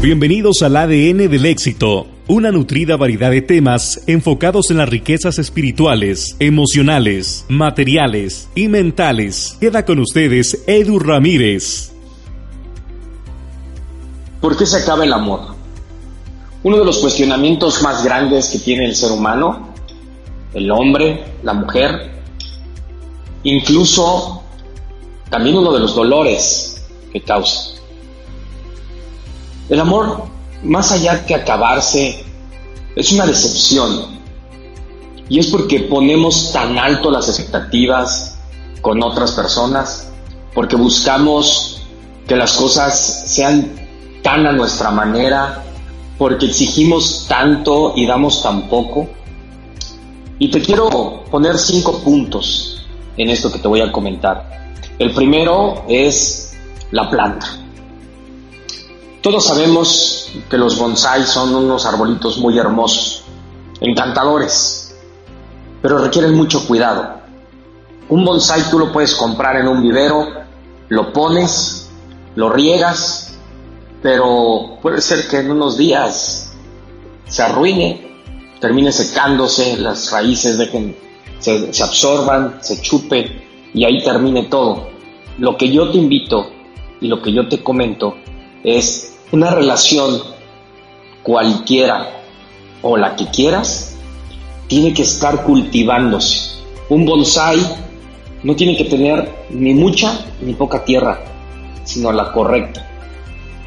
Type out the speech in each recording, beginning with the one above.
Bienvenidos al ADN del éxito, una nutrida variedad de temas enfocados en las riquezas espirituales, emocionales, materiales y mentales. Queda con ustedes Edu Ramírez. ¿Por qué se acaba el amor? Uno de los cuestionamientos más grandes que tiene el ser humano, el hombre, la mujer, incluso también uno de los dolores que causa. El amor, más allá que acabarse, es una decepción. Y es porque ponemos tan alto las expectativas con otras personas, porque buscamos que las cosas sean tan a nuestra manera, porque exigimos tanto y damos tan poco. Y te quiero poner cinco puntos en esto que te voy a comentar. El primero es la planta. Todos sabemos que los bonsai son unos arbolitos muy hermosos, encantadores, pero requieren mucho cuidado. Un bonsai tú lo puedes comprar en un vivero, lo pones, lo riegas, pero puede ser que en unos días se arruine, termine secándose, las raíces dejen, se, absorban, se chupen y ahí termine todo. Lo que yo te invito y lo que yo te comento es una relación cualquiera o la que quieras, tiene que estar cultivándose. Un bonsai no tiene que tener ni mucha ni poca tierra, sino la correcta.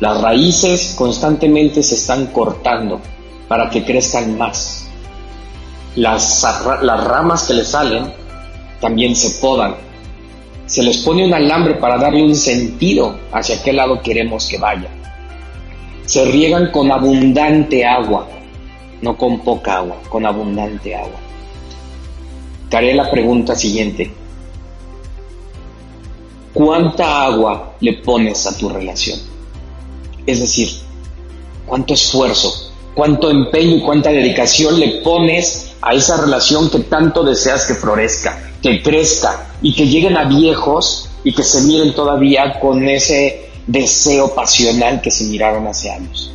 Las raíces constantemente se están cortando para que crezcan más. Las, las ramas que le salen también se podan. Se les pone un alambre para darle un sentido hacia qué lado queremos que vaya se riegan con abundante agua, no con poca agua, con abundante agua. Te haré la pregunta siguiente. ¿Cuánta agua le pones a tu relación? Es decir, ¿cuánto esfuerzo, cuánto empeño y cuánta dedicación le pones a esa relación que tanto deseas que florezca, que crezca y que lleguen a viejos y que se miren todavía con ese deseo pasional que se miraron hace años.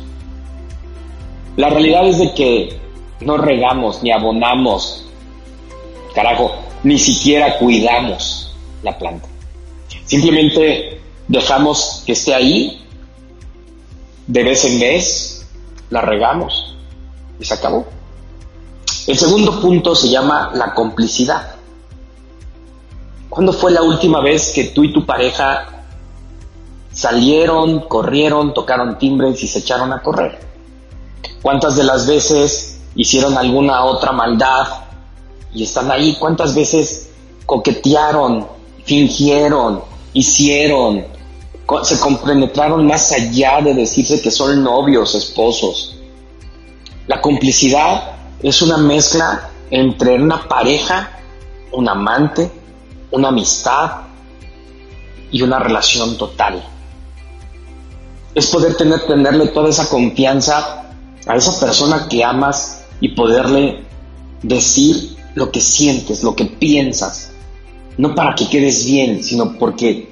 La realidad es de que no regamos ni abonamos, carajo, ni siquiera cuidamos la planta. Simplemente dejamos que esté ahí, de vez en vez, la regamos y se acabó. El segundo punto se llama la complicidad. ¿Cuándo fue la última vez que tú y tu pareja salieron, corrieron, tocaron timbres y se echaron a correr. ¿Cuántas de las veces hicieron alguna otra maldad y están ahí? ¿Cuántas veces coquetearon, fingieron, hicieron, se compenetraron más allá de decirse que son novios, esposos? La complicidad es una mezcla entre una pareja, un amante, una amistad y una relación total es poder tener, tenerle toda esa confianza a esa persona que amas y poderle decir lo que sientes, lo que piensas. No para que quedes bien, sino porque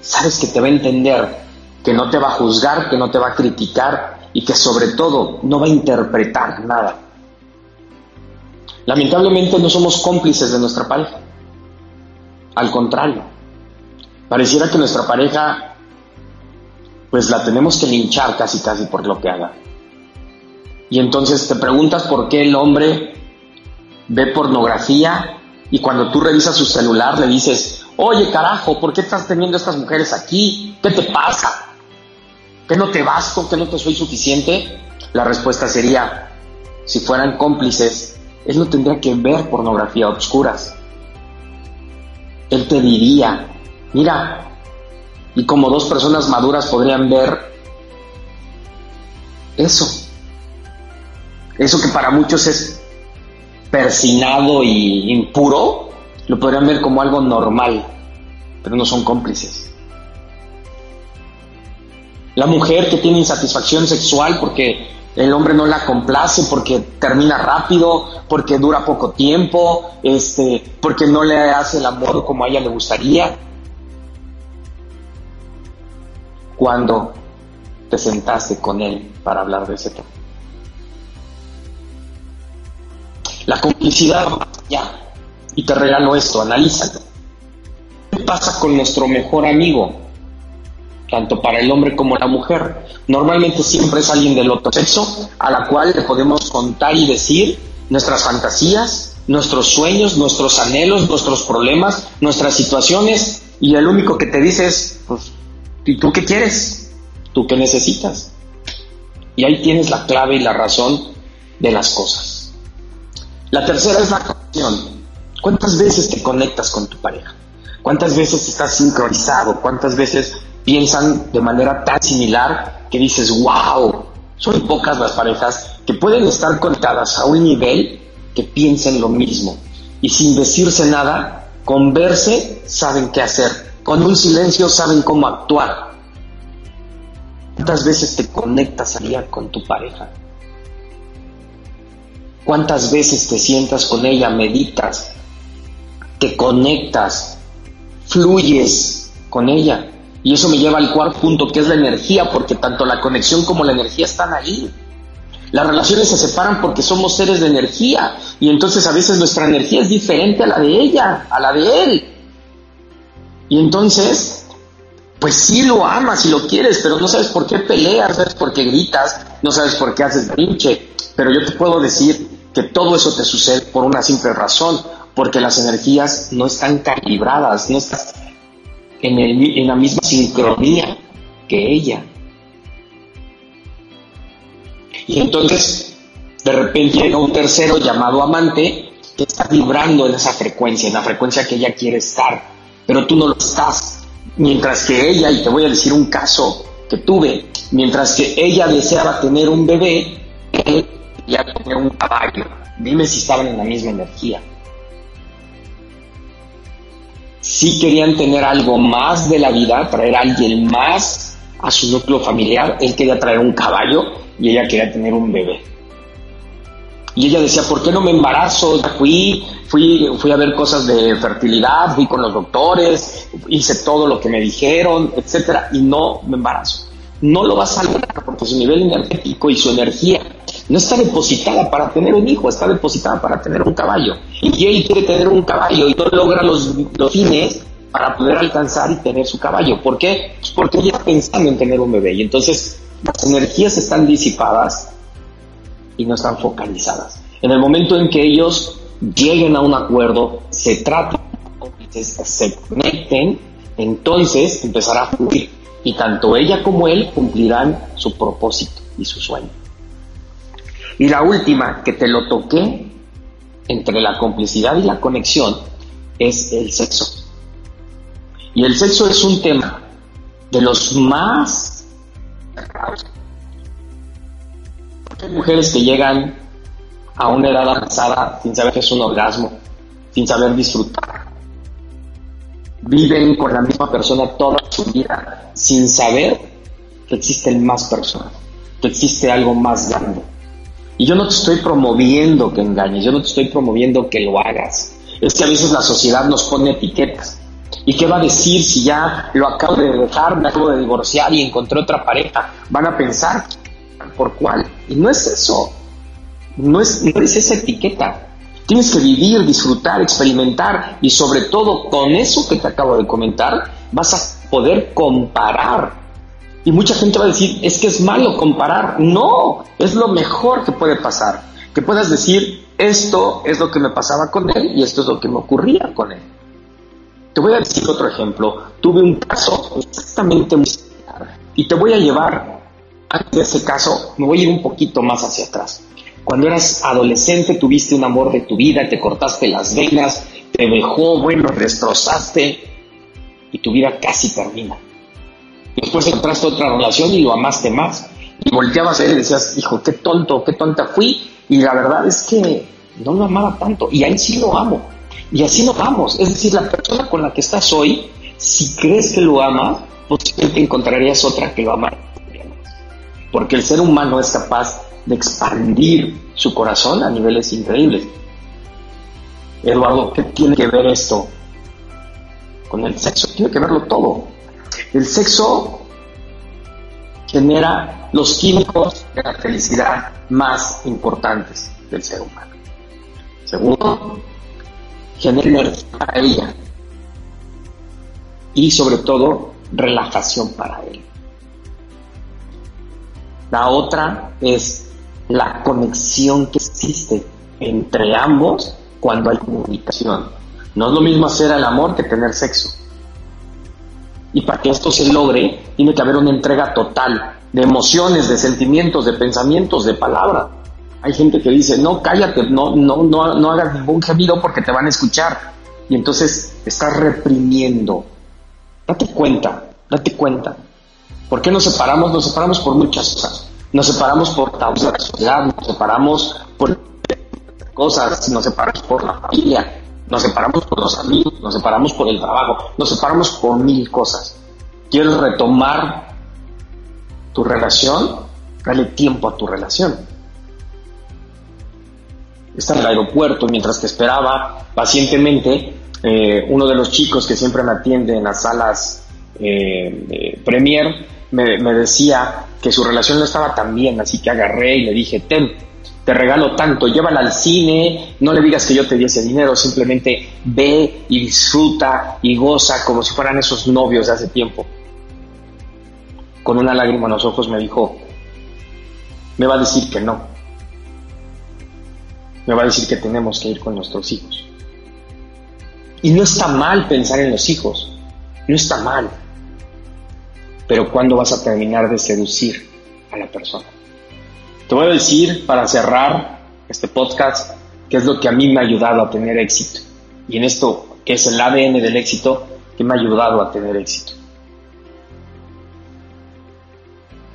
sabes que te va a entender, que no te va a juzgar, que no te va a criticar y que sobre todo no va a interpretar nada. Lamentablemente no somos cómplices de nuestra pareja. Al contrario, pareciera que nuestra pareja pues la tenemos que linchar casi casi por lo que haga. Y entonces te preguntas por qué el hombre ve pornografía y cuando tú revisas su celular le dices, oye carajo, ¿por qué estás teniendo estas mujeres aquí? ¿Qué te pasa? ¿Que no te basto? ¿Que no te soy suficiente? La respuesta sería, si fueran cómplices, él no tendría que ver pornografía a obscuras. Él te diría, mira, Y como dos personas maduras podrían ver eso. Eso que para muchos es persinado y impuro, lo podrían ver como algo normal, pero no son cómplices. La mujer que tiene insatisfacción sexual porque el hombre no la complace, porque termina rápido, porque dura poco tiempo, este, porque no le hace el amor como a ella le gustaría. Cuando te sentaste con él para hablar de ese tema. La complicidad, ya. Y te regalo esto, analízalo. ¿Qué pasa con nuestro mejor amigo? Tanto para el hombre como la mujer. Normalmente siempre es alguien del otro sexo a la cual le podemos contar y decir nuestras fantasías, nuestros sueños, nuestros anhelos, nuestros problemas, nuestras situaciones. Y el único que te dice es, pues, ¿y tú qué quieres? ¿Tú qué necesitas? Y ahí tienes la clave y la razón de las cosas. La tercera es la conexión. ¿Cuántas veces te conectas con tu pareja? ¿Cuántas veces estás sincronizado? ¿Cuántas veces piensan de manera tan similar que dices, wow, son pocas las parejas que pueden estar conectadas a un nivel que piensen lo mismo y sin decirse nada, con verse saben qué hacer, con un silencio saben cómo actuar. ¿Cuántas veces te conectas allá con tu pareja? ¿Cuántas veces te sientas con ella, meditas, te conectas, fluyes con ella? Y eso me lleva al cuarto punto, que es la energía, porque tanto la conexión como la energía están ahí. Las relaciones se separan porque somos seres de energía y entonces a veces nuestra energía es diferente a la de ella, a la de él. Y entonces, pues sí lo amas y lo quieres, pero no sabes por qué peleas, no sabes por qué gritas, no sabes por qué haces brinche. Pero yo te puedo decir que todo eso te sucede por una simple razón, porque las energías no están calibradas, no están en, la misma sincronía que ella. Y entonces, de repente llega un tercero llamado amante que está vibrando en esa frecuencia, en la frecuencia que ella quiere estar, pero tú no lo estás. Mientras que ella, y te voy a decir un caso que tuve, mientras que ella deseaba tener un bebé, él ya tenía un caballo. Dime si estaban en la misma energía. Si querían tener algo más de la vida, traer a alguien más a su núcleo familiar. Él quería traer un caballo y ella quería tener un bebé. Y ella decía, ¿por qué no me embarazo? Fui, fui, fui a ver cosas de fertilidad, fui con los doctores, hice todo lo que me dijeron, etcétera, y no me embarazo. No lo vas a lograr porque su nivel energético y su energía no está depositada para tener un hijo, está depositada para tener un caballo. Y él quiere tener un caballo y no logra los, fines para poder alcanzar y tener su caballo. ¿Por qué? Pues porque ella está pensando en tener un bebé. Y entonces las energías están disipadas y no están focalizadas. En el momento en que ellos lleguen a un acuerdo, se traten, se conecten, entonces empezará a fluir. Y tanto ella como él cumplirán su propósito y su sueño. Y la última, que te lo toqué entre la complicidad y la conexión, es el sexo. Y el sexo es un tema de los más... Hay mujeres que llegan a una edad avanzada sin saber que es un orgasmo, sin saber disfrutar. Viven con la misma persona toda su vida sin saber que existen más personas, que existe algo más grande y yo no te estoy promoviendo que engañes, yo no te estoy promoviendo que lo hagas. Es que a veces la sociedad nos pone etiquetas. ¿Y qué va a decir si ya lo acabo de dejar, me acabo de divorciar y encontré otra pareja? Van a pensar por cuál. Y no es eso. No es, no es esa etiqueta. Tienes que vivir, disfrutar, experimentar y sobre todo con eso que te acabo de comentar vas a poder comparar y mucha gente va a decir, es que es malo comparar. No, es lo mejor que puede pasar. Que puedas decir, esto es lo que me pasaba con él y esto es lo que me ocurría con él. Te voy a decir otro ejemplo. Tuve un caso exactamente muy similar. Y te voy a llevar, antes de ese caso, me voy a ir un poquito más hacia atrás. Cuando eras adolescente tuviste un amor de tu vida, te cortaste las venas, te dejó, bueno, destrozaste y tu vida casi termina después encontraste otra relación y lo amaste más. Y volteabas a él y decías, hijo, qué tonto, qué tonta fui. Y la verdad es que no lo amaba tanto. Y ahí sí lo amo. Y así nos vamos. Es decir, la persona con la que estás hoy, si crees que lo ama, posiblemente encontrarías otra que lo ama. Porque el ser humano es capaz de expandir su corazón a niveles increíbles. Eduardo, ¿qué tiene que ver esto con el sexo? Tiene que verlo todo. El sexo genera los químicos de la felicidad más importantes del ser humano. Segundo, genera energía para ella. Y sobre todo, relajación para él. La otra es la conexión que existe entre ambos cuando hay comunicación. No es lo mismo hacer el amor que tener sexo. Y para que esto se logre, tiene que haber una entrega total de emociones, de sentimientos, de pensamientos, de palabras. Hay gente que dice, no, cállate, no, no, no, no hagas ningún gemido porque te van a escuchar. Y entonces estás reprimiendo. Date cuenta, date cuenta. ¿Por qué nos separamos? Nos separamos por muchas cosas. Nos separamos por tabús de la sociedad, nos separamos por cosas, nos separamos por la familia, nos separamos por los amigos, nos separamos por el trabajo, nos separamos por mil cosas. ¿Quieres retomar tu relación? Dale tiempo a tu relación. Está en el aeropuerto mientras te esperaba pacientemente. Eh, uno de los chicos que siempre me atiende en las salas eh, Premier me, me decía que su relación no estaba tan bien, así que agarré y le dije, ten, te regalo tanto, llévala al cine, no le digas que yo te di ese dinero, simplemente ve y disfruta y goza como si fueran esos novios de hace tiempo. Con una lágrima en los ojos me dijo, me va a decir que no, me va a decir que tenemos que ir con nuestros hijos. Y no está mal pensar en los hijos, no está mal, pero ¿cuándo vas a terminar de seducir a la persona? Te voy a decir para cerrar este podcast qué es lo que a mí me ha ayudado a tener éxito. Y en esto, que es el ADN del éxito, que me ha ayudado a tener éxito.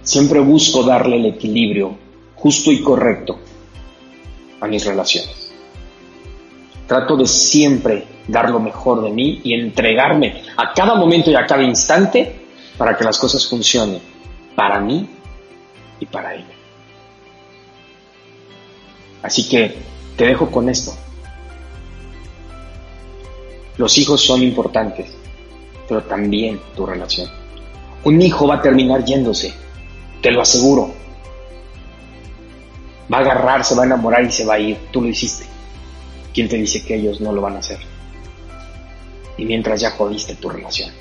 Siempre busco darle el equilibrio justo y correcto a mis relaciones. Trato de siempre dar lo mejor de mí y entregarme a cada momento y a cada instante para que las cosas funcionen para mí y para ella. Así que te dejo con esto. Los hijos son importantes, pero también tu relación. Un hijo va a terminar yéndose, te lo aseguro. Va a agarrar, se va a enamorar y se va a ir. Tú lo hiciste. ¿Quién te dice que ellos no lo van a hacer? Y mientras ya jodiste tu relación.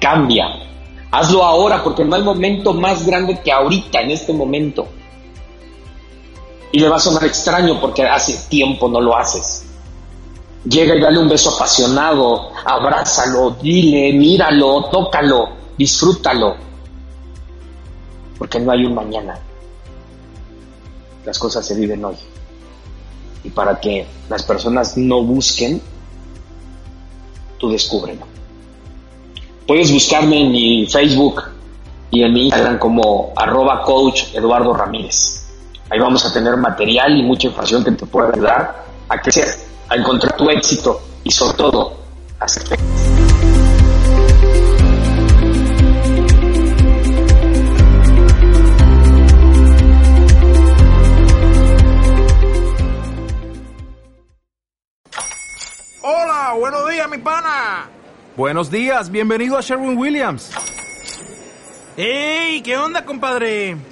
Cambia. Hazlo ahora porque no hay momento más grande que ahorita, en este momento. Y le va a sonar extraño porque hace tiempo no lo haces. Llega y dale un beso apasionado, abrázalo, dile, míralo, tócalo, disfrútalo. Porque no hay un mañana. Las cosas se viven hoy. Y para que las personas no busquen, tú descúbrelo. Puedes buscarme en mi Facebook y en mi Instagram como arroba coach Eduardo Ramírez. Ahí vamos a tener material y mucha información que te pueda ayudar a crecer, a encontrar tu éxito y sobre todo a ser feliz. Hola, buenos días, mi pana. Buenos días, bienvenido a Sherwin Williams. ¡Ey! ¿Qué onda, compadre?